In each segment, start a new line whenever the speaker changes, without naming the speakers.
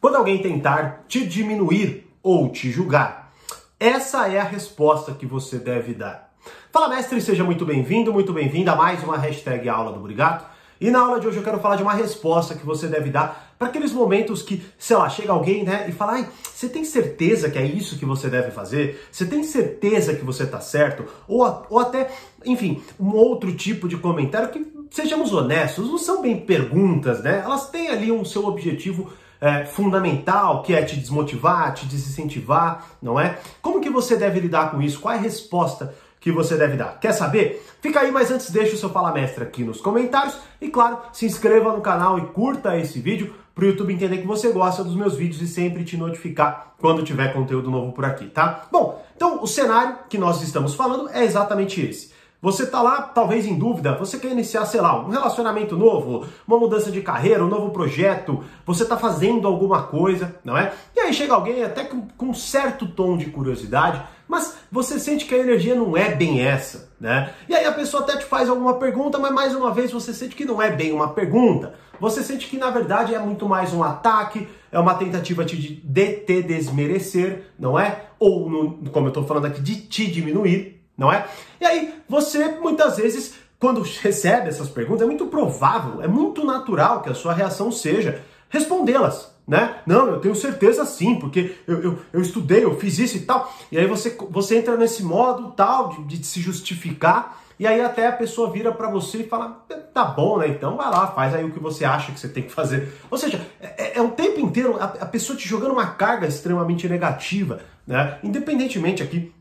quando alguém tentar te diminuir ou te julgar? Essa é a resposta que você deve dar. Fala, mestre, seja muito bem-vindo, muito bem-vinda a mais uma hashtag Aula do Brigato. E na aula de hoje eu quero falar de uma resposta que você deve dar para aqueles momentos que, sei lá, chega alguém, né, e fala: você tem certeza que é isso que você deve fazer? Você tem certeza que você está certo? Ou, ou até, enfim, um outro tipo de comentário que, sejamos honestos, não são bem perguntas, né? Elas têm ali um seu objetivo é, fundamental, que é te desmotivar, te desincentivar, não é? Como que você deve lidar com isso? Qual é a resposta que você deve dar? Quer saber? Fica aí, mas antes deixa o seu Fala Mestre aqui nos comentários e, claro, se inscreva no canal e curta esse vídeo para o YouTube entender que você gosta dos meus vídeos e sempre te notificar quando tiver conteúdo novo por aqui, tá? Bom, então o cenário que nós estamos falando é exatamente esse. Você está lá, talvez em dúvida, você quer iniciar, sei lá, um relacionamento novo, uma mudança de carreira, um novo projeto, você está fazendo alguma coisa, não é? E aí chega alguém até com, com um certo tom de curiosidade, mas você sente que a energia não é bem essa, né? E aí a pessoa até te faz alguma pergunta, mas mais uma vez você sente que não é bem uma pergunta. Você sente que na verdade é muito mais um ataque, é uma tentativa de, te desmerecer, não é? Ou, no, como eu estou falando aqui, de te diminuir não é? E aí, você muitas vezes, quando recebe essas perguntas, é muito provável, é muito natural que a sua reação seja respondê-las, né? Não, eu tenho certeza sim, porque eu, eu, eu, estudei, eu fiz isso e tal. E aí você, você entra nesse modo tal de, de se justificar, e aí até a pessoa vira para você e fala: tá bom, né? Então vai lá, faz aí o que você acha que você tem que fazer. Ou seja, é, é o tempo inteiro a, a pessoa te jogando uma carga extremamente negativa, né? Independentemente aqui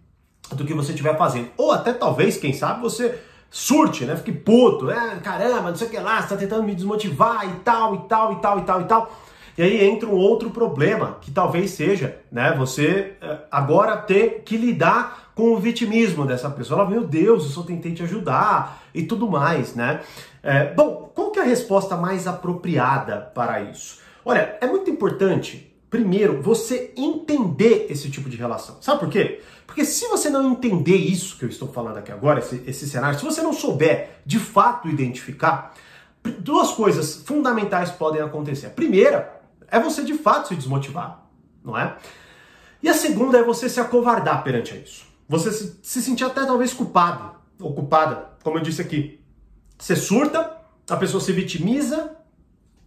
do que você estiver fazendo. Ou até talvez, quem sabe, você surte, né? Fique puto, né? Caramba, não sei o que lá, você tá tentando me desmotivar e tal, e tal, e tal, e tal, e tal. E aí entra um outro problema, que talvez seja, né? Você eh, agora ter que lidar com o vitimismo dessa pessoa. Ela, meu Deus, eu só tentei te ajudar e tudo mais, né? É, bom, qual que é a resposta mais apropriada para isso? Olha, é muito importante, primeiro, você entender esse tipo de relação. Sabe por quê? Porque se você não entender isso que eu estou falando aqui agora, esse, esse cenário, se você não souber de fato identificar, duas coisas fundamentais podem acontecer. A primeira é você de fato se desmotivar, não é? E a segunda é você se acovardar perante isso. Você se, se sentir até talvez culpado ou culpada, como eu disse aqui. Você surta, a pessoa se vitimiza,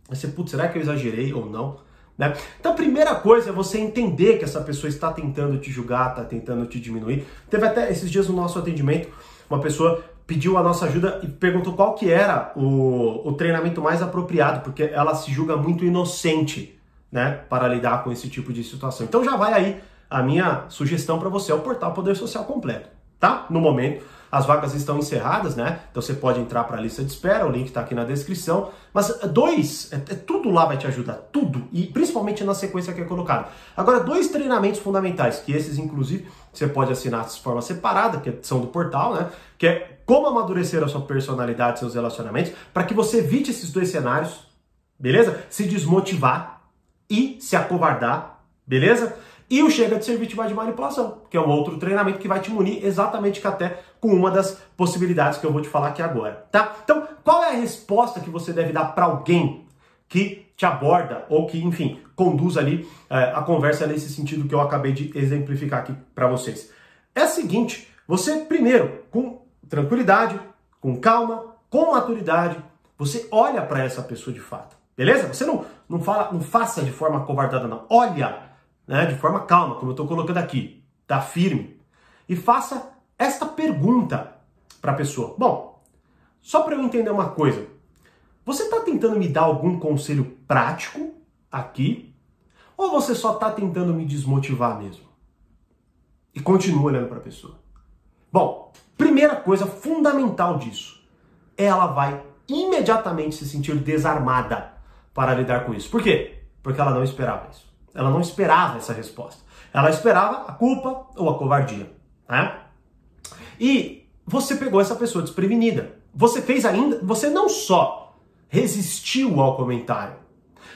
você, putz, será que eu exagerei ou não? Né? Então a primeira coisa é você entender que essa pessoa está tentando te julgar, está tentando te diminuir. Teve até esses dias no nosso atendimento, uma pessoa pediu a nossa ajuda e perguntou qual que era o, o treinamento mais apropriado, porque ela se julga muito inocente, né, para lidar com esse tipo de situação. Então já vai aí a minha sugestão para você, é o portal Poder Social Completo, tá? No momento, as vagas estão encerradas, né? Então você pode entrar para a lista de espera, o link está aqui na descrição. Mas eh, dois, é, é, tudo lá vai te ajudar, tudo, e principalmente na sequência que é colocada. Agora, dois treinamentos fundamentais, que esses, inclusive, você pode assinar de forma separada, que são do portal, né? Que é como amadurecer a sua personalidade, seus relacionamentos, para que você evite esses dois cenários, beleza? Se desmotivar e se acovardar, beleza? E o Chega de Ser Vítima de Manipulação, que é um outro treinamento que vai te munir exatamente até com uma das possibilidades que eu vou te falar aqui agora, tá? Então, qual é a resposta que você deve dar para alguém que te aborda ou que, enfim, conduz ali é, a conversa nesse sentido que eu acabei de exemplificar aqui para vocês? É a seguinte, você primeiro, com tranquilidade, com calma, com maturidade, você olha para essa pessoa de fato, beleza? Você não, não fala, não faça de forma covardada não. Olha né, de forma calma, como eu estou colocando aqui, tá firme, e faça esta pergunta para a pessoa. Bom, só para eu entender uma coisa, você está tentando me dar algum conselho prático aqui, ou você só está tentando me desmotivar mesmo? E continua olhando para a pessoa. Bom, primeira coisa fundamental disso, ela vai imediatamente se sentir desarmada para lidar com isso. Por quê? Porque ela não esperava isso. Ela não esperava essa resposta. Ela esperava a culpa ou a covardia. Né? E você pegou essa pessoa desprevenida. Você fez ainda. Você não só resistiu ao comentário,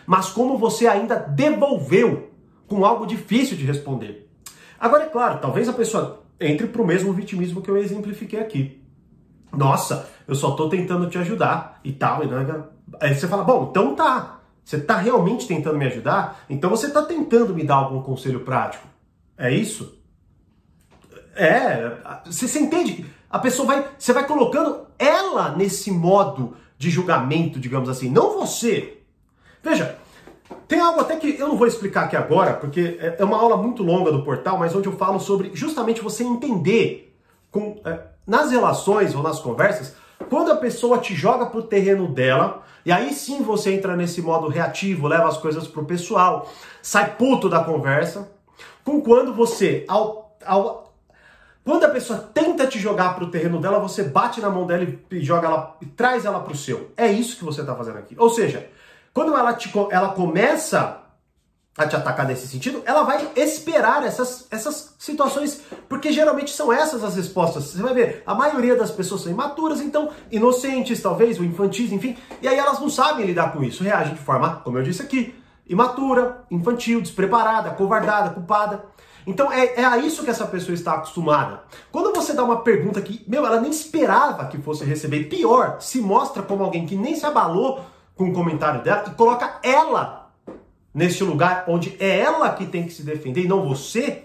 mas como você ainda devolveu com algo difícil de responder. Agora, é claro, talvez a pessoa entre para o mesmo vitimismo que eu exemplifiquei aqui. Nossa, eu só estou tentando te ajudar e tal. E, né? Aí você fala, bom, então tá. Você está realmente tentando me ajudar? Então você está tentando me dar algum conselho prático. É isso? É, você, você entende? A pessoa vai, você vai colocando ela nesse modo de julgamento, digamos assim, não você. Veja, tem algo até que eu não vou explicar aqui agora, porque é, é uma aula muito longa do portal, mas onde eu falo sobre justamente você entender com, é, nas relações ou nas conversas, quando a pessoa te joga pro terreno dela, e aí sim você entra nesse modo reativo, leva as coisas pro pessoal, sai puto da conversa, com quando você, ao, ao quando a pessoa tenta te jogar pro terreno dela, você bate na mão dela e joga ela e traz ela pro seu. É isso que você está fazendo aqui. Ou seja, quando ela, te, ela começa a te atacar nesse sentido, ela vai esperar essas, essas situações, porque geralmente são essas as respostas. Você vai ver, a maioria das pessoas são imaturas, então inocentes talvez, ou infantis, enfim, e aí elas não sabem lidar com isso, reagem de forma, como eu disse aqui, imatura, infantil, despreparada, covardada, culpada. Então é, é a isso que essa pessoa está acostumada. Quando você dá uma pergunta que, meu, ela nem esperava que fosse receber, pior, se mostra como alguém que nem se abalou com o comentário dela e coloca ela neste lugar onde é ela que tem que se defender e não você,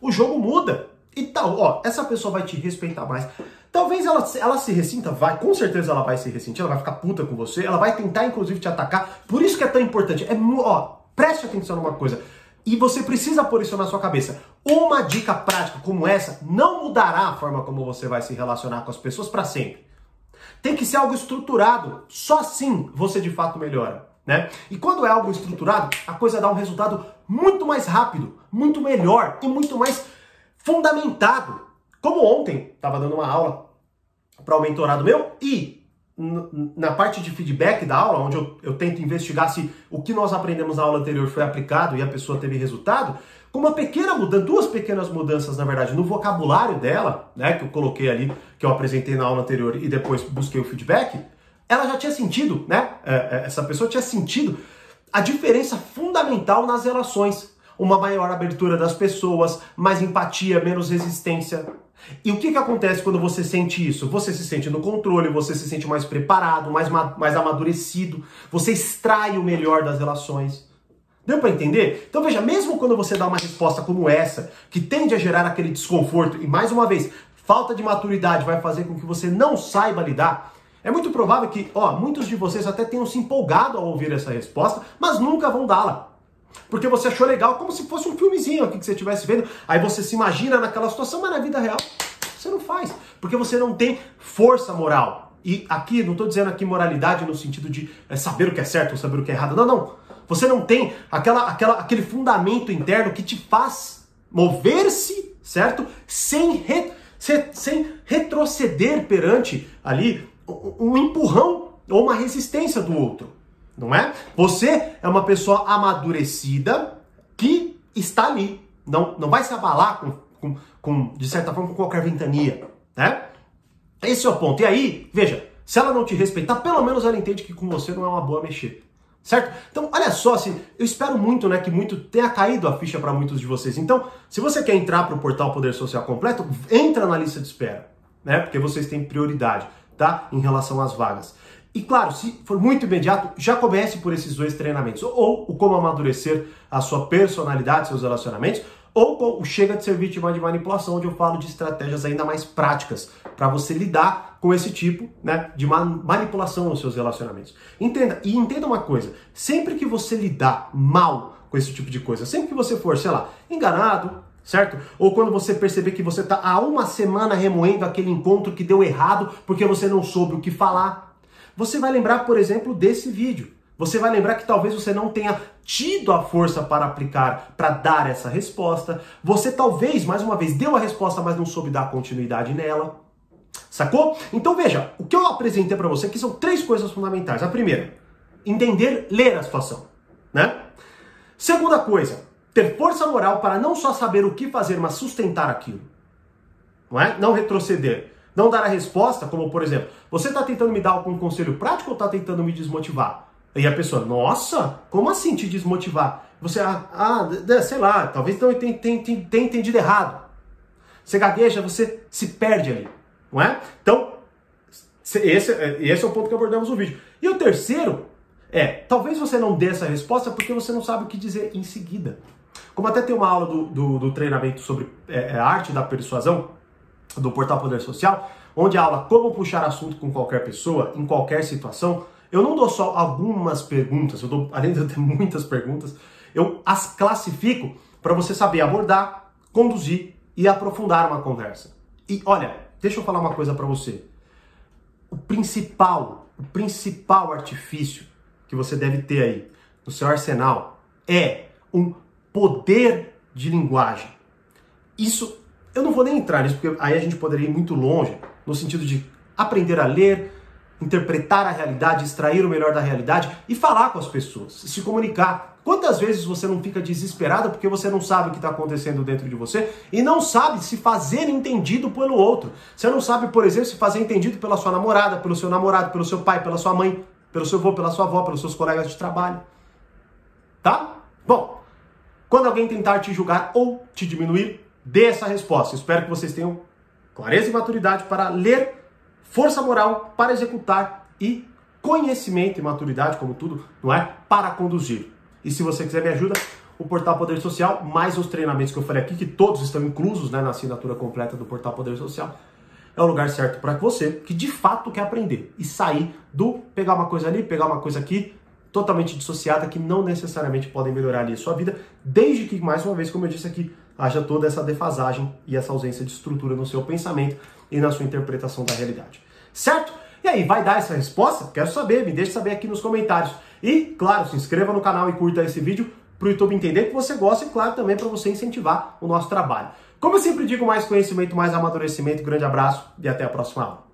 o jogo muda. E tal, ó, essa pessoa vai te respeitar mais. Talvez ela, ela se ressinta, vai, com certeza ela vai se ressentir, ela vai ficar puta com você, ela vai tentar inclusive te atacar. Por isso que é tão importante. É, ó, preste atenção numa coisa. E você precisa pôr isso na sua cabeça. Uma dica prática como essa não mudará a forma como você vai se relacionar com as pessoas para sempre. Tem que ser algo estruturado. Só assim você de fato melhora. Né? E quando é algo estruturado, a coisa dá um resultado muito mais rápido, muito melhor e muito mais fundamentado. Como ontem, estava dando uma aula para o mentorado meu e na parte de feedback da aula, onde eu, eu, tento investigar se o que nós aprendemos na aula anterior foi aplicado e a pessoa teve resultado, com uma pequena mudança, duas pequenas mudanças, na verdade, no vocabulário dela, né, que eu coloquei ali, que eu apresentei na aula anterior e depois busquei o feedback, ela já tinha sentido, né, é, é, essa pessoa tinha sentido a diferença fundamental nas relações. Uma maior abertura das pessoas, mais empatia, menos resistência, e o que, que acontece quando você sente isso? Você se sente no controle, você se sente mais preparado, mais, mais amadurecido, você extrai o melhor das relações. Deu para entender? Então veja, mesmo quando você dá uma resposta como essa, que tende a gerar aquele desconforto, e mais uma vez, falta de maturidade vai fazer com que você não saiba lidar, é muito provável que, ó, muitos de vocês até tenham se empolgado ao ouvir essa resposta, mas nunca vão dá-la. Porque você achou legal, como se fosse um filmezinho aqui que você estivesse vendo. Aí você se imagina naquela situação, mas na vida real você não faz. Porque você não tem força moral. E aqui, não estou dizendo aqui moralidade no sentido de é, saber o que é certo ou saber o que é errado. Não, não. Você não tem aquela, aquela, aquele fundamento interno que te faz mover-se, certo? Sem, re, sem retroceder perante ali um empurrão ou uma resistência do outro não é? Você é uma pessoa amadurecida que está ali. Não, não vai se abalar com, com, com, de certa forma, com qualquer ventania, né? Esse é o ponto. E aí, veja, se ela não te respeitar, pelo menos ela entende que com você não é uma boa mexer. Certo? Então, olha só, assim, eu espero muito, né, que muito tenha caído a ficha para muitos de vocês. Então, se você quer entrar para o portal Poder Social Completo, entra na lista de espera, né? Porque vocês têm prioridade, tá? Em relação às vagas. E claro, se for muito imediato, já comece por esses dois treinamentos. Ou o como amadurecer a sua personalidade, seus relacionamentos, ou o chega de ser vítima de manipulação, onde eu falo de estratégias ainda mais práticas para você lidar com esse tipo né, de manipulação nos seus relacionamentos. Entenda, e entenda uma coisa: sempre que você lidar mal com esse tipo de coisa, sempre que você for, sei lá, enganado, certo? Ou quando você perceber que você está há uma semana remoendo aquele encontro que deu errado porque você não soube o que falar, você vai lembrar, por exemplo, desse vídeo. Você vai lembrar que talvez você não tenha tido a força para aplicar, para dar essa resposta. Você talvez, mais uma vez, deu a resposta, mas não soube dar continuidade nela. Sacou? Então veja, o que eu apresentei para você aqui são três coisas fundamentais. A primeira, entender, ler a situação, né? Segunda coisa, ter força moral para não só saber o que fazer, mas sustentar aquilo. Não é? Não retroceder não dar a resposta, como por exemplo, você está tentando me dar algum conselho prático ou está tentando me desmotivar? E a pessoa, nossa, como assim te desmotivar? Você, ah, ah sei lá, talvez não tenha, tenha, tenha entendido errado. Você gagueja, você se perde ali, não é? Então, esse, esse é o ponto que abordamos no vídeo. E o terceiro é: talvez você não dê essa resposta porque você não sabe o que dizer em seguida. Como até tem uma aula do, do, do treinamento sobre é, é arte da persuasão, do Portal Poder Social, onde a aula como puxar assunto com qualquer pessoa, em qualquer situação, eu não dou só algumas perguntas, eu dou, além de eu ter muitas perguntas, eu as classifico para você saber abordar, conduzir e aprofundar uma conversa. E olha, deixa eu falar uma coisa para você. O principal, o principal artifício que você deve ter aí no seu arsenal é um poder de linguagem. Isso, eu não vou nem entrar nisso, porque aí a gente poderia ir muito longe, no sentido de aprender a ler, interpretar a realidade, extrair o melhor da realidade e falar com as pessoas, se comunicar. Quantas vezes você não fica desesperado porque você não sabe o que está acontecendo dentro de você e não sabe se fazer entendido pelo outro? Você não sabe, por exemplo, se fazer entendido pela sua namorada, pelo seu namorado, pelo seu pai, pela sua mãe, pelo seu avô, pela sua avó, pelos seus colegas de trabalho. Tá? Bom, quando alguém tentar te julgar ou te diminuir, dê essa resposta. Espero que vocês tenham clareza e maturidade para ler força moral para executar e conhecimento e maturidade, como tudo, não é? Para conduzir. E se você quiser me ajuda, o Portal Poder Social, mais os treinamentos que eu falei aqui, que todos estão inclusos né, na assinatura completa do Portal Poder Social, é o lugar certo para você que de fato quer aprender e sair do pegar uma coisa ali, pegar uma coisa aqui, totalmente dissociada, que não necessariamente podem melhorar ali a sua vida, desde que, mais uma vez, como eu disse aqui, haja toda essa defasagem e essa ausência de estrutura no seu pensamento e na sua interpretação da realidade. Certo? E aí, vai dar essa resposta? Quero saber, me deixe saber aqui nos comentários. E, claro, se inscreva no canal e curta esse vídeo para o YouTube entender que você gosta e, claro, também para você incentivar o nosso trabalho. Como eu sempre digo, mais conhecimento, mais amadurecimento. Grande abraço e até a próxima aula.